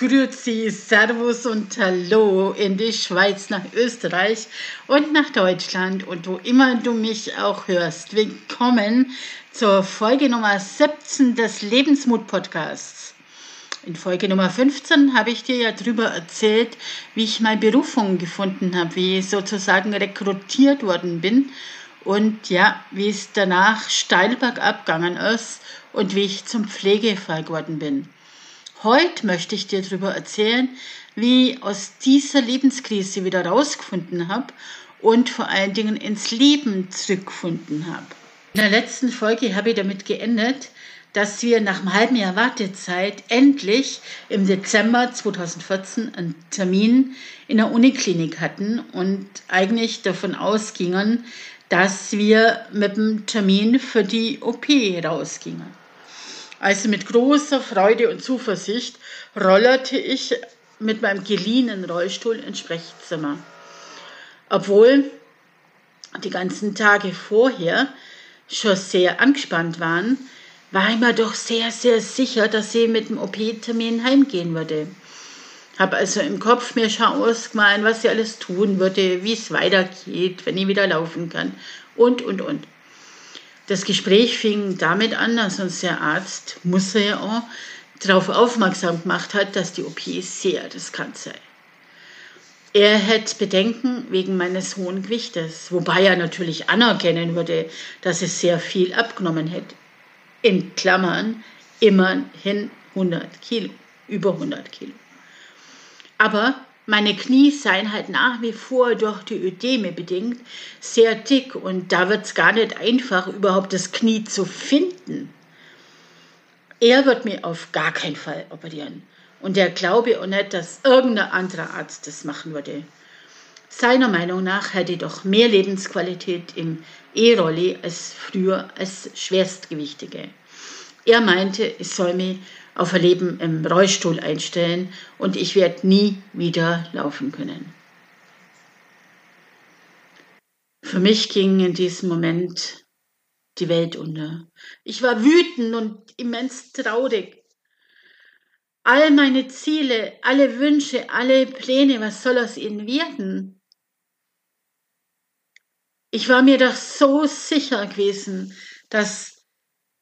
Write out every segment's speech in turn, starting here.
Grüezi, Servus und Hallo in die Schweiz, nach Österreich und nach Deutschland und wo immer du mich auch hörst. Willkommen zur Folge Nummer 17 des Lebensmut-Podcasts. In Folge Nummer 15 habe ich dir ja darüber erzählt, wie ich meine Berufung gefunden habe, wie ich sozusagen rekrutiert worden bin und ja, wie es danach steil bergab gegangen ist und wie ich zum Pflegefall geworden bin. Heute möchte ich dir darüber erzählen, wie ich aus dieser Lebenskrise wieder rausgefunden habe und vor allen Dingen ins Leben zurückgefunden habe. In der letzten Folge habe ich damit geendet, dass wir nach einem halben Jahr Wartezeit endlich im Dezember 2014 einen Termin in der Uniklinik hatten und eigentlich davon ausgingen, dass wir mit dem Termin für die OP rausgingen. Also mit großer Freude und Zuversicht rollerte ich mit meinem geliehenen Rollstuhl ins Sprechzimmer. Obwohl die ganzen Tage vorher schon sehr angespannt waren, war ich mir doch sehr, sehr sicher, dass sie mit dem OP-Termin heimgehen würde. Habe also im Kopf mir schon ausgemalt, was sie alles tun würde, wie es weitergeht, wenn ich wieder laufen kann und, und, und. Das Gespräch fing damit an, dass uns der Arzt, auch, darauf aufmerksam gemacht hat, dass die OP sehr riskant sei. Er hätte Bedenken wegen meines hohen Gewichtes, wobei er natürlich anerkennen würde, dass es sehr viel abgenommen hätte. In Klammern immerhin 100 Kilo, über 100 Kilo. Aber meine Knie seien halt nach wie vor durch die Ödeme bedingt sehr dick und da wird es gar nicht einfach, überhaupt das Knie zu finden. Er wird mir auf gar keinen Fall operieren. Und er glaube auch nicht, dass irgendein anderer Arzt das machen würde. Seiner Meinung nach hätte ich doch mehr Lebensqualität im E-Rolli als früher als Schwerstgewichtige. Er meinte, ich soll mich auf ein Leben im Rollstuhl einstellen und ich werde nie wieder laufen können. Für mich ging in diesem Moment die Welt unter. Ich war wütend und immens traurig. All meine Ziele, alle Wünsche, alle Pläne, was soll aus ihnen werden? Ich war mir doch so sicher gewesen, dass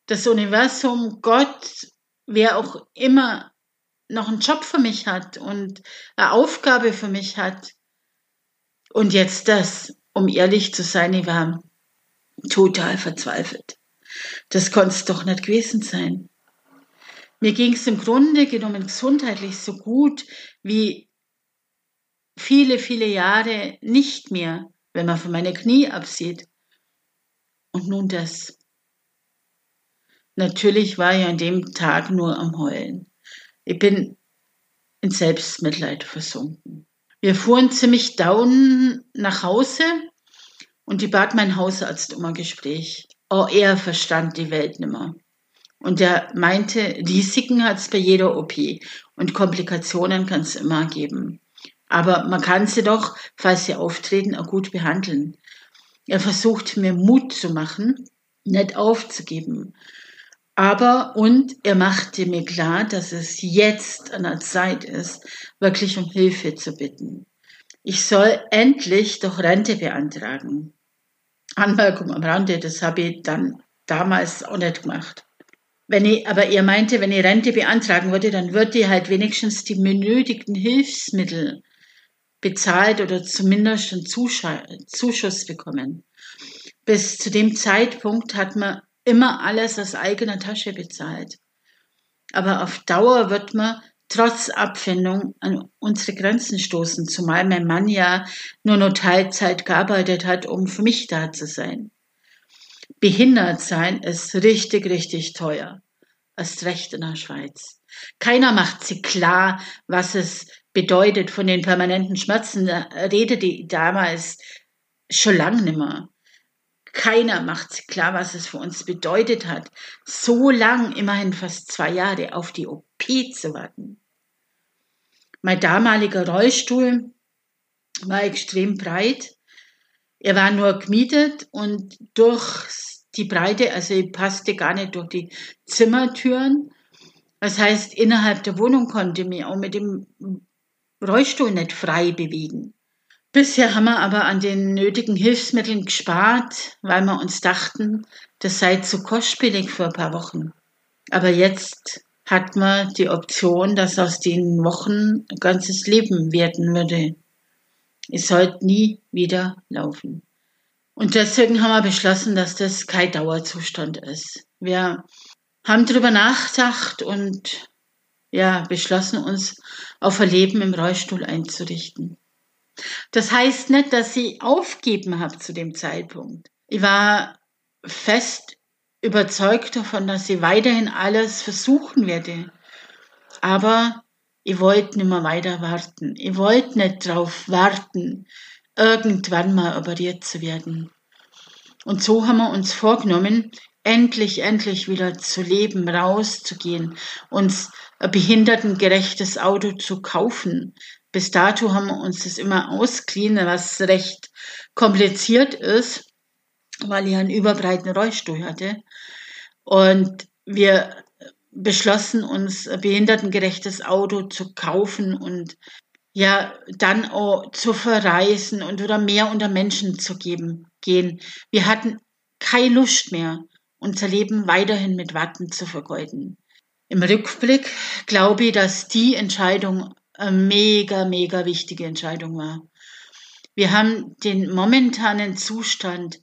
das Universum, Gott wer auch immer noch einen Job für mich hat und eine Aufgabe für mich hat. Und jetzt das, um ehrlich zu sein, ich war total verzweifelt. Das konnte es doch nicht gewesen sein. Mir ging es im Grunde genommen gesundheitlich so gut wie viele, viele Jahre nicht mehr, wenn man von meine Knie absieht. Und nun das. Natürlich war ich an dem Tag nur am Heulen. Ich bin in Selbstmitleid versunken. Wir fuhren ziemlich down nach Hause und ich bat meinen Hausarzt um ein Gespräch. Oh, er verstand die Welt nimmer. Und er meinte, Risiken hat es bei jeder OP und Komplikationen kann es immer geben. Aber man kann sie doch, falls sie auftreten, auch gut behandeln. Er versucht mir Mut zu machen, nicht aufzugeben. Aber und er machte mir klar, dass es jetzt an der Zeit ist, wirklich um Hilfe zu bitten. Ich soll endlich doch Rente beantragen. Anmerkung am Rande, das habe ich dann damals auch nicht gemacht. Wenn ich, aber er meinte, wenn ich Rente beantragen würde, dann würde ich halt wenigstens die benötigten Hilfsmittel bezahlt oder zumindest einen Zuschuss bekommen. Bis zu dem Zeitpunkt hat man immer alles aus eigener Tasche bezahlt. Aber auf Dauer wird man trotz Abfindung an unsere Grenzen stoßen, zumal mein Mann ja nur noch Teilzeit gearbeitet hat, um für mich da zu sein. Behindert sein ist richtig, richtig teuer. Erst recht in der Schweiz. Keiner macht sich klar, was es bedeutet von den permanenten Schmerzen. Da redete damals schon lange nicht mehr. Keiner macht klar, was es für uns bedeutet hat, so lang, immerhin fast zwei Jahre, auf die OP zu warten. Mein damaliger Rollstuhl war extrem breit. Er war nur gemietet und durch die Breite, also ich passte gar nicht durch die Zimmertüren. Das heißt, innerhalb der Wohnung konnte ich mich auch mit dem Rollstuhl nicht frei bewegen. Bisher haben wir aber an den nötigen Hilfsmitteln gespart, weil wir uns dachten, das sei zu kostspielig für ein paar Wochen. Aber jetzt hat man die Option, dass aus den Wochen ein ganzes Leben werden würde. Es sollte nie wieder laufen. Und deswegen haben wir beschlossen, dass das kein Dauerzustand ist. Wir haben darüber nachgedacht und ja, beschlossen, uns auf ein Leben im Rollstuhl einzurichten. Das heißt nicht, dass ich aufgeben habe zu dem Zeitpunkt. Ich war fest überzeugt davon, dass ich weiterhin alles versuchen werde. Aber ich wollte nicht mehr weiter warten. Ich wollte nicht darauf warten, irgendwann mal operiert zu werden. Und so haben wir uns vorgenommen, endlich, endlich wieder zu leben, rauszugehen, uns ein behindertengerechtes Auto zu kaufen. Bis dato haben wir uns das immer ausgeliehen, was recht kompliziert ist, weil ich einen überbreiten Rollstuhl hatte. Und wir beschlossen, uns ein behindertengerechtes Auto zu kaufen und ja, dann auch zu verreisen und oder mehr unter Menschen zu geben, gehen. Wir hatten keine Lust mehr, unser Leben weiterhin mit Watten zu vergeuden. Im Rückblick glaube ich, dass die Entscheidung eine mega, mega wichtige Entscheidung war. Wir haben den momentanen Zustand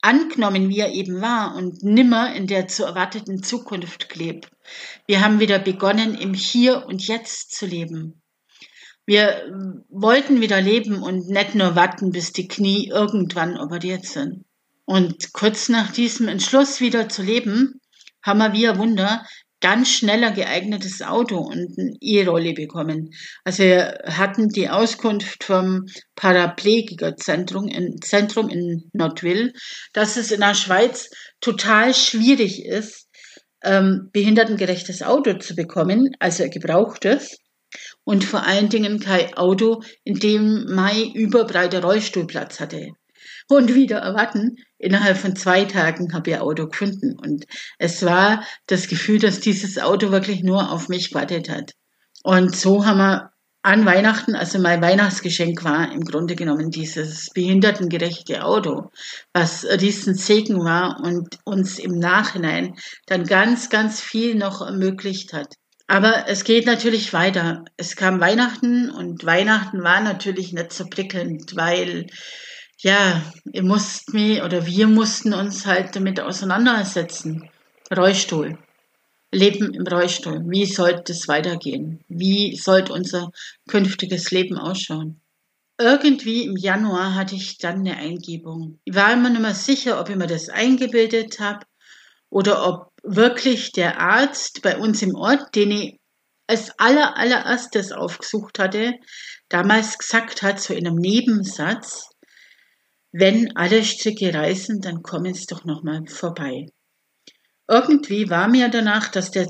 angenommen, wie er eben war und nimmer in der zu erwarteten Zukunft gelebt. Wir haben wieder begonnen, im Hier und Jetzt zu leben. Wir wollten wieder leben und nicht nur warten, bis die Knie irgendwann operiert sind. Und kurz nach diesem Entschluss wieder zu leben, haben wir wie ein Wunder ganz schneller geeignetes Auto und eine E-Rolle bekommen. Also wir hatten die Auskunft vom Paraplegikerzentrum in, Zentrum in Nordwil, dass es in der Schweiz total schwierig ist, ähm, behindertengerechtes Auto zu bekommen, also ein gebrauchtes. Und vor allen Dingen kein Auto, in dem mein überbreiter Rollstuhlplatz hatte. Und wieder erwarten, innerhalb von zwei Tagen habe ich ein Auto gefunden. Und es war das Gefühl, dass dieses Auto wirklich nur auf mich gewartet hat. Und so haben wir an Weihnachten, also mein Weihnachtsgeschenk war im Grunde genommen dieses behindertengerechte Auto, was ein Riesensegen war und uns im Nachhinein dann ganz, ganz viel noch ermöglicht hat. Aber es geht natürlich weiter. Es kam Weihnachten und Weihnachten war natürlich nicht so prickelnd, weil ja, ihr musst mich oder wir mussten uns halt damit auseinandersetzen. Rollstuhl. Leben im Rollstuhl. Wie sollte es weitergehen? Wie sollte unser künftiges Leben ausschauen? Irgendwie im Januar hatte ich dann eine Eingebung. Ich war immer nicht mehr sicher, ob ich mir das eingebildet habe oder ob wirklich der Arzt bei uns im Ort, den ich als aller, allererstes aufgesucht hatte, damals gesagt hat, so in einem Nebensatz, wenn alle Stricke reißen, dann kommen sie doch nochmal vorbei. Irgendwie war mir danach, dass der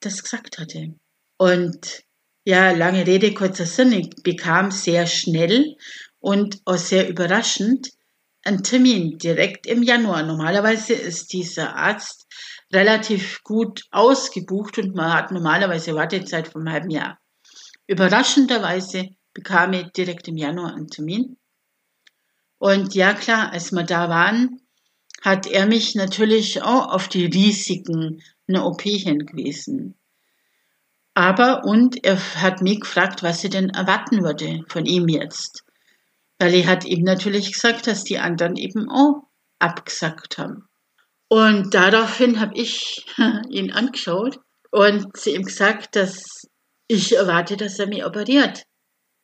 das gesagt hatte. Und ja, lange Rede, kurzer Sinn, ich bekam sehr schnell und auch sehr überraschend einen Termin direkt im Januar. Normalerweise ist dieser Arzt relativ gut ausgebucht und man hat normalerweise Wartezeit von einem halben Jahr. Überraschenderweise bekam ich direkt im Januar einen Termin und ja klar, als wir da waren, hat er mich natürlich auch auf die Risiken einer OP hingewiesen. Aber und er hat mich gefragt, was sie denn erwarten würde von ihm jetzt. Weil er hat ihm natürlich gesagt, dass die anderen eben auch abgesagt haben. Und daraufhin habe ich ihn angeschaut und zu ihm gesagt, dass ich erwarte, dass er mich operiert.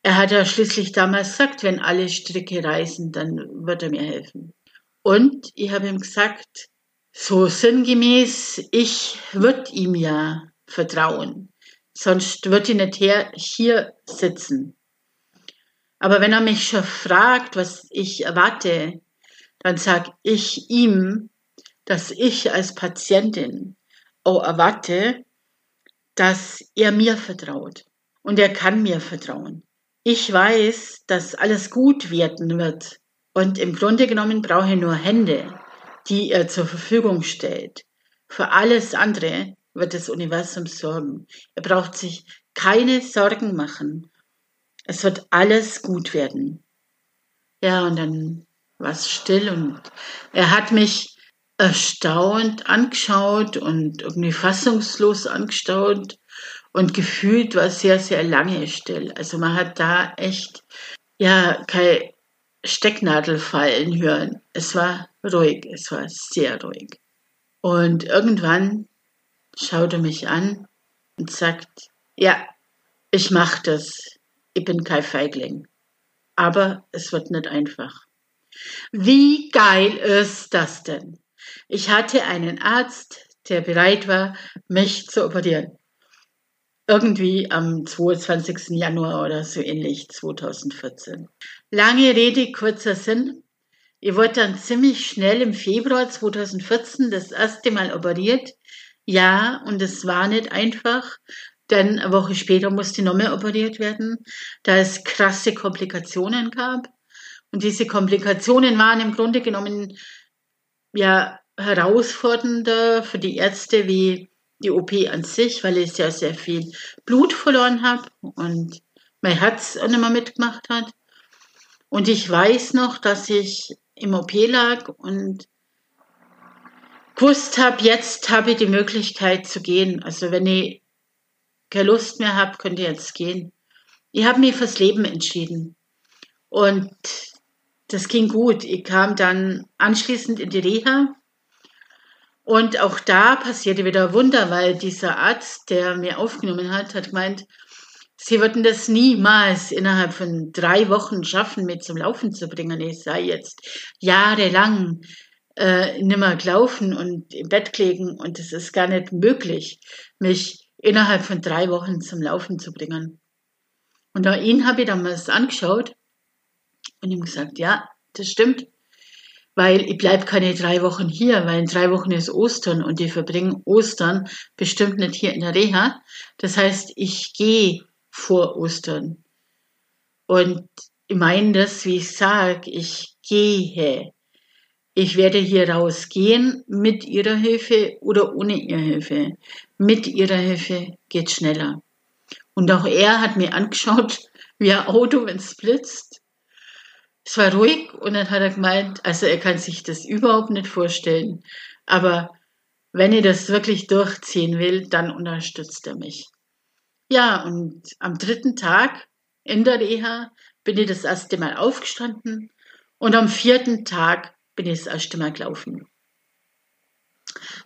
Er hat ja schließlich damals gesagt, wenn alle Stricke reißen, dann wird er mir helfen. Und ich habe ihm gesagt, so sinngemäß, ich würde ihm ja vertrauen. Sonst würde ich nicht her, hier sitzen. Aber wenn er mich schon fragt, was ich erwarte, dann sage ich ihm, dass ich als Patientin auch erwarte, dass er mir vertraut. Und er kann mir vertrauen. Ich weiß, dass alles gut werden wird. Und im Grunde genommen brauche ich nur Hände, die er zur Verfügung stellt. Für alles andere wird das Universum sorgen. Er braucht sich keine Sorgen machen. Es wird alles gut werden. Ja, und dann war es still und er hat mich erstaunt angeschaut und irgendwie fassungslos angeschaut und gefühlt war sehr, sehr lange still. Also man hat da echt, ja, keine Stecknadel fallen hören. Es war ruhig, es war sehr ruhig. Und irgendwann schaut er mich an und sagt, ja, ich mach das. Ich bin kein Feigling. Aber es wird nicht einfach. Wie geil ist das denn? Ich hatte einen Arzt, der bereit war, mich zu operieren. Irgendwie am 22. Januar oder so ähnlich 2014. Lange Rede, kurzer Sinn. Ich wurde dann ziemlich schnell im Februar 2014 das erste Mal operiert. Ja, und es war nicht einfach, denn eine Woche später musste noch mehr operiert werden, da es krasse Komplikationen gab. Und diese Komplikationen waren im Grunde genommen ja herausfordernder für die Ärzte wie die OP an sich, weil ich ja sehr viel Blut verloren habe und mein Herz auch nicht mehr mitgemacht hat. Und ich weiß noch, dass ich im OP lag und gewusst habe, jetzt habe ich die Möglichkeit zu gehen. Also wenn ich keine Lust mehr habe, könnt ihr jetzt gehen. Ich habe mich fürs Leben entschieden. Und das ging gut. Ich kam dann anschließend in die Reha. Und auch da passierte wieder Wunder, weil dieser Arzt, der mir aufgenommen hat, hat gemeint, sie würden das niemals innerhalb von drei Wochen schaffen, mit zum Laufen zu bringen. Ich sei jetzt jahrelang äh, nimmer gelaufen und im Bett gelegen und es ist gar nicht möglich, mich innerhalb von drei Wochen zum Laufen zu bringen. Und auch ihn habe ich damals angeschaut und ihm gesagt, ja, das stimmt, weil ich bleibe keine drei Wochen hier, weil in drei Wochen ist Ostern und ich verbringe Ostern bestimmt nicht hier in der Reha. Das heißt, ich gehe vor Ostern. Und ich meine das, wie ich sage, ich gehe. Ich werde hier rausgehen mit ihrer Hilfe oder ohne ihre Hilfe. Mit ihrer Hilfe geht schneller. Und auch er hat mir angeschaut, wie ein Auto, wenn es blitzt. Es war ruhig und dann hat er gemeint, also er kann sich das überhaupt nicht vorstellen. Aber wenn ich das wirklich durchziehen will, dann unterstützt er mich. Ja, und am dritten Tag in der Reha bin ich das erste Mal aufgestanden und am vierten Tag bin ich das erste Mal gelaufen.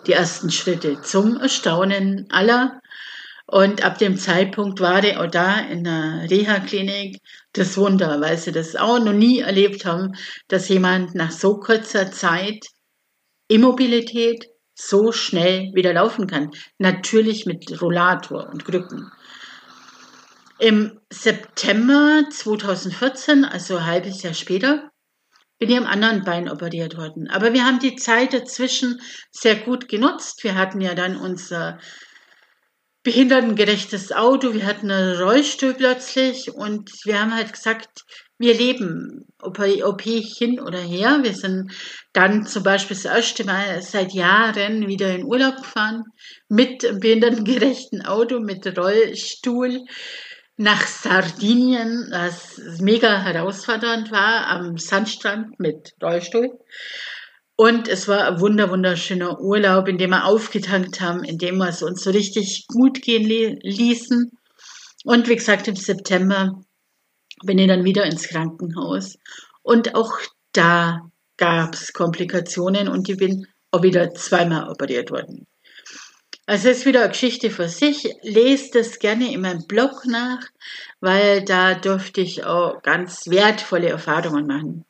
Die ersten Schritte zum Erstaunen aller. Und ab dem Zeitpunkt war ich auch da in der Reha-Klinik das Wunder, weil sie das auch noch nie erlebt haben, dass jemand nach so kurzer Zeit Immobilität so schnell wieder laufen kann. Natürlich mit Rollator und Krücken. Im September 2014, also ein halbes Jahr später, bin ich am anderen Bein operiert worden. Aber wir haben die Zeit dazwischen sehr gut genutzt. Wir hatten ja dann unser behindertengerechtes Auto, wir hatten einen Rollstuhl plötzlich und wir haben halt gesagt, wir leben, ob, ob hin oder her. Wir sind dann zum Beispiel das erste Mal seit Jahren wieder in Urlaub gefahren mit behindertengerechten Auto, mit Rollstuhl nach Sardinien, was mega herausfordernd war, am Sandstrand mit Rollstuhl. Und es war ein wunder, wunderschöner Urlaub, in dem wir aufgetankt haben, in dem wir es uns so richtig gut gehen ließen. Und wie gesagt, im September bin ich dann wieder ins Krankenhaus. Und auch da gab es Komplikationen und ich bin auch wieder zweimal operiert worden. Also es ist wieder eine Geschichte für sich. Lest es gerne in meinem Blog nach, weil da durfte ich auch ganz wertvolle Erfahrungen machen.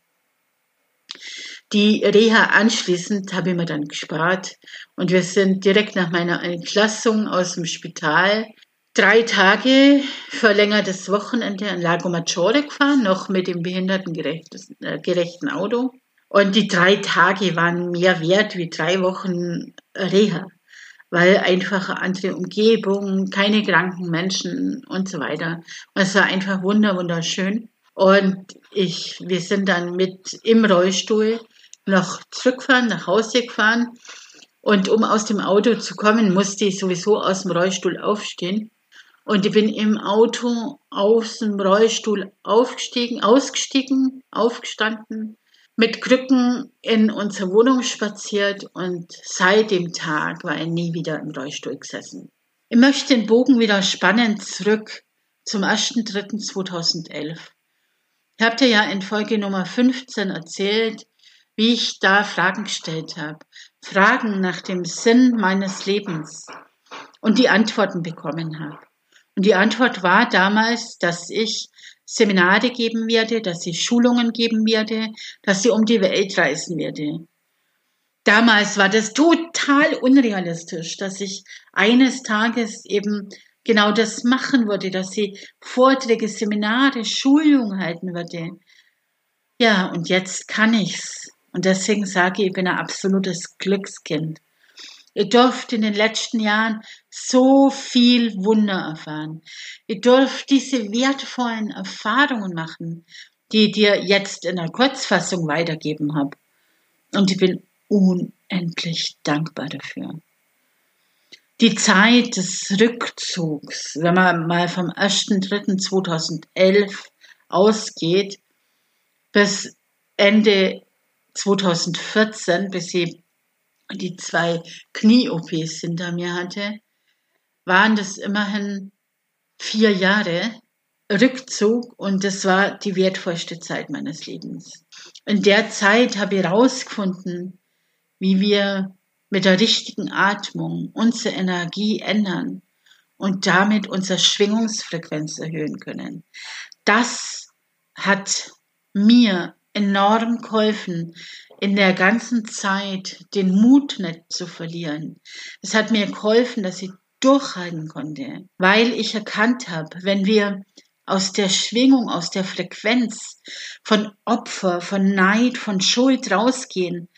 Die Reha anschließend habe ich mir dann gespart und wir sind direkt nach meiner Entlassung aus dem Spital drei Tage verlängertes Wochenende an Lago Maggiore gefahren, noch mit dem behindertengerechten äh, Auto. Und die drei Tage waren mehr wert wie drei Wochen Reha, weil einfach eine andere Umgebung, keine kranken Menschen und so weiter. Und es war einfach wunder, wunderschön. Und ich, wir sind dann mit im Rollstuhl noch zurückfahren, nach Hause gefahren. Und um aus dem Auto zu kommen, musste ich sowieso aus dem Rollstuhl aufstehen. Und ich bin im Auto aus dem Rollstuhl aufgestiegen, ausgestiegen, aufgestanden, mit Krücken in unsere Wohnung spaziert und seit dem Tag war er nie wieder im Rollstuhl gesessen. Ich möchte den Bogen wieder spannen zurück zum 1.3.2011. Ich habe dir ja in Folge Nummer 15 erzählt, wie ich da Fragen gestellt habe. Fragen nach dem Sinn meines Lebens und die Antworten bekommen habe. Und die Antwort war damals, dass ich Seminare geben werde, dass ich Schulungen geben werde, dass ich um die Welt reisen werde. Damals war das total unrealistisch, dass ich eines Tages eben genau das machen würde, dass ich Vorträge, Seminare, Schulungen halten würde. Ja, und jetzt kann ich's. Und deswegen sage ich, ich bin ein absolutes Glückskind. Ihr dürft in den letzten Jahren so viel Wunder erfahren. Ihr dürft diese wertvollen Erfahrungen machen, die ich dir jetzt in der Kurzfassung weitergeben habe. Und ich bin unendlich dankbar dafür. Die Zeit des Rückzugs, wenn man mal vom 1.3.2011 ausgeht, bis Ende 2014, bis ich die zwei Knie-OPs hinter mir hatte, waren das immerhin vier Jahre Rückzug und das war die wertvollste Zeit meines Lebens. In der Zeit habe ich herausgefunden, wie wir mit der richtigen Atmung unsere Energie ändern und damit unsere Schwingungsfrequenz erhöhen können. Das hat mir enorm geholfen, in der ganzen Zeit den Mut nicht zu verlieren. Es hat mir geholfen, dass ich durchhalten konnte, weil ich erkannt habe, wenn wir aus der Schwingung, aus der Frequenz von Opfer, von Neid, von Schuld rausgehen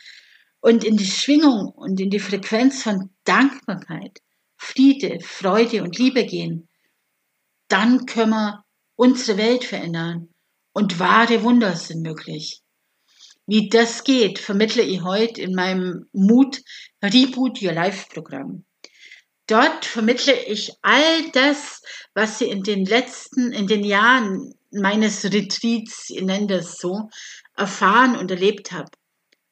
und in die Schwingung und in die Frequenz von Dankbarkeit, Friede, Freude und Liebe gehen, dann können wir unsere Welt verändern und wahre Wunder sind möglich. Wie das geht, vermittle ich heute in meinem Mut Reboot Your Life Programm. Dort vermittle ich all das, was Sie in den letzten, in den Jahren meines Retreats, ich nenne das so, erfahren und erlebt habe.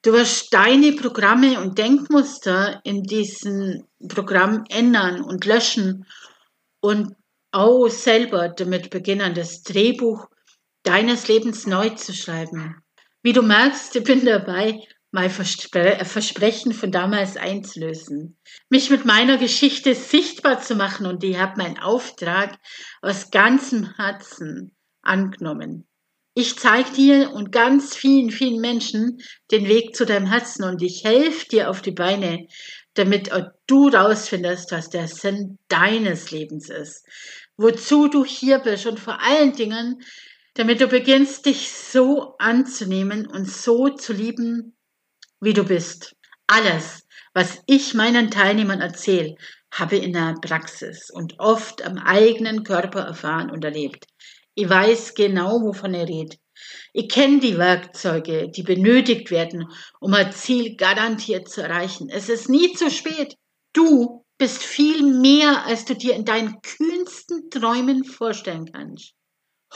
Du wirst deine Programme und Denkmuster in diesem Programm ändern und löschen und auch selber damit beginnen, das Drehbuch deines Lebens neu zu schreiben. Wie du merkst, ich bin dabei, mein Verspre äh, Versprechen von damals einzulösen, mich mit meiner Geschichte sichtbar zu machen und ich habe meinen Auftrag aus ganzem Herzen angenommen. Ich zeige dir und ganz vielen, vielen Menschen den Weg zu deinem Herzen und ich helfe dir auf die Beine, damit du rausfindest, was der Sinn deines Lebens ist, wozu du hier bist und vor allen Dingen, damit du beginnst, dich so anzunehmen und so zu lieben, wie du bist. Alles, was ich meinen Teilnehmern erzähle, habe in der Praxis und oft am eigenen Körper erfahren und erlebt. Ich weiß genau, wovon er redet. Ich kenne die Werkzeuge, die benötigt werden, um ein Ziel garantiert zu erreichen. Es ist nie zu spät. Du bist viel mehr, als du dir in deinen kühnsten Träumen vorstellen kannst.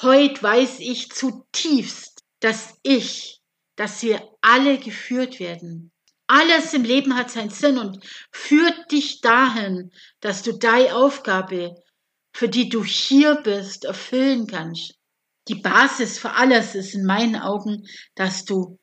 Heute weiß ich zutiefst, dass ich, dass wir alle geführt werden. Alles im Leben hat seinen Sinn und führt dich dahin, dass du deine Aufgabe, für die du hier bist, erfüllen kannst. Die Basis für alles ist in meinen Augen, dass du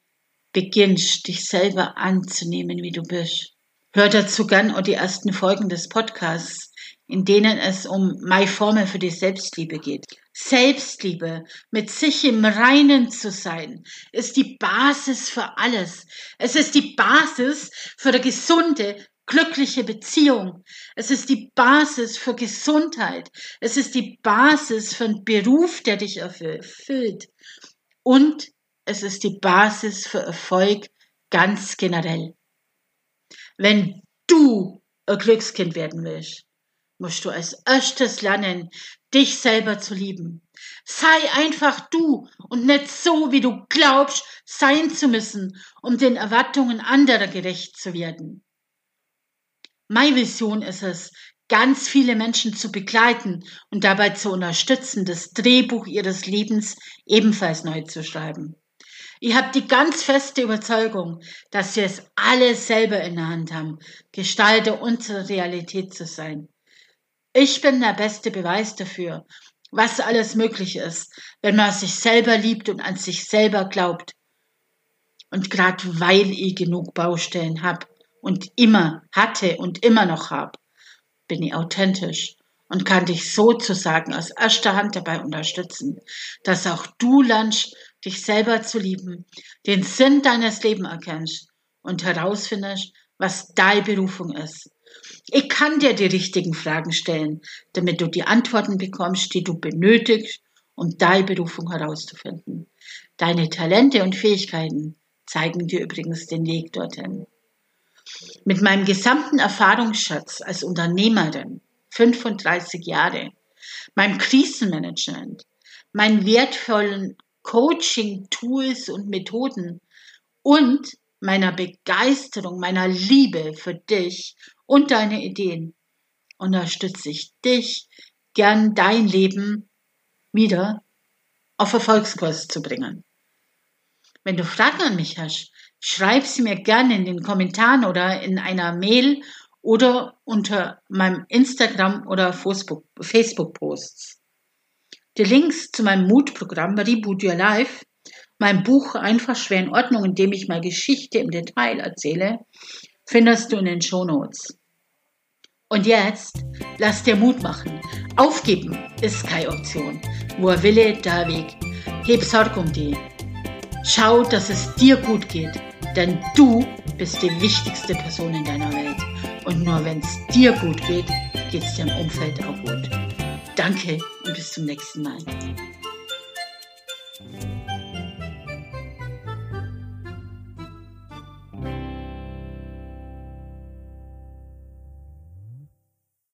beginnst, dich selber anzunehmen, wie du bist. Hör dazu gern auch die ersten Folgen des Podcasts in denen es um meine Formel für die Selbstliebe geht. Selbstliebe, mit sich im Reinen zu sein, ist die Basis für alles. Es ist die Basis für eine gesunde, glückliche Beziehung. Es ist die Basis für Gesundheit. Es ist die Basis für einen Beruf, der dich erfüllt. Und es ist die Basis für Erfolg ganz generell. Wenn du ein Glückskind werden willst, musst du als erstes lernen, dich selber zu lieben. Sei einfach du und nicht so, wie du glaubst, sein zu müssen, um den Erwartungen anderer gerecht zu werden. Meine Vision ist es, ganz viele Menschen zu begleiten und dabei zu unterstützen, das Drehbuch ihres Lebens ebenfalls neu zu schreiben. Ich habe die ganz feste Überzeugung, dass wir es alle selber in der Hand haben, Gestalter unserer Realität zu sein. Ich bin der beste Beweis dafür, was alles möglich ist, wenn man sich selber liebt und an sich selber glaubt. Und gerade weil ich genug Baustellen habe und immer hatte und immer noch habe, bin ich authentisch und kann dich sozusagen aus erster Hand dabei unterstützen, dass auch du lernst, dich selber zu lieben, den Sinn deines Lebens erkennst und herausfindest, was deine Berufung ist. Ich kann dir die richtigen Fragen stellen, damit du die Antworten bekommst, die du benötigst, um deine Berufung herauszufinden. Deine Talente und Fähigkeiten zeigen dir übrigens den Weg dorthin. Mit meinem gesamten Erfahrungsschatz als Unternehmerin, 35 Jahre, meinem Krisenmanagement, meinen wertvollen Coaching-Tools und Methoden und meiner Begeisterung, meiner Liebe für dich und deine Ideen unterstütze ich dich, gern dein Leben wieder auf Erfolgskurs zu bringen. Wenn du Fragen an mich hast, schreib sie mir gerne in den Kommentaren oder in einer Mail oder unter meinem Instagram oder Facebook-Posts. Die Links zu meinem Mutprogramm Reboot Your Life, mein Buch Einfach schwer in Ordnung, in dem ich mal Geschichte im Detail erzähle, findest du in den Shownotes. Und jetzt lass dir Mut machen. Aufgeben ist keine Option. Er Wille, da Weg. Heb Sorg um die. Schau, dass es dir gut geht, denn du bist die wichtigste Person in deiner Welt. Und nur wenn es dir gut geht, geht es dem Umfeld auch gut. Danke und bis zum nächsten Mal.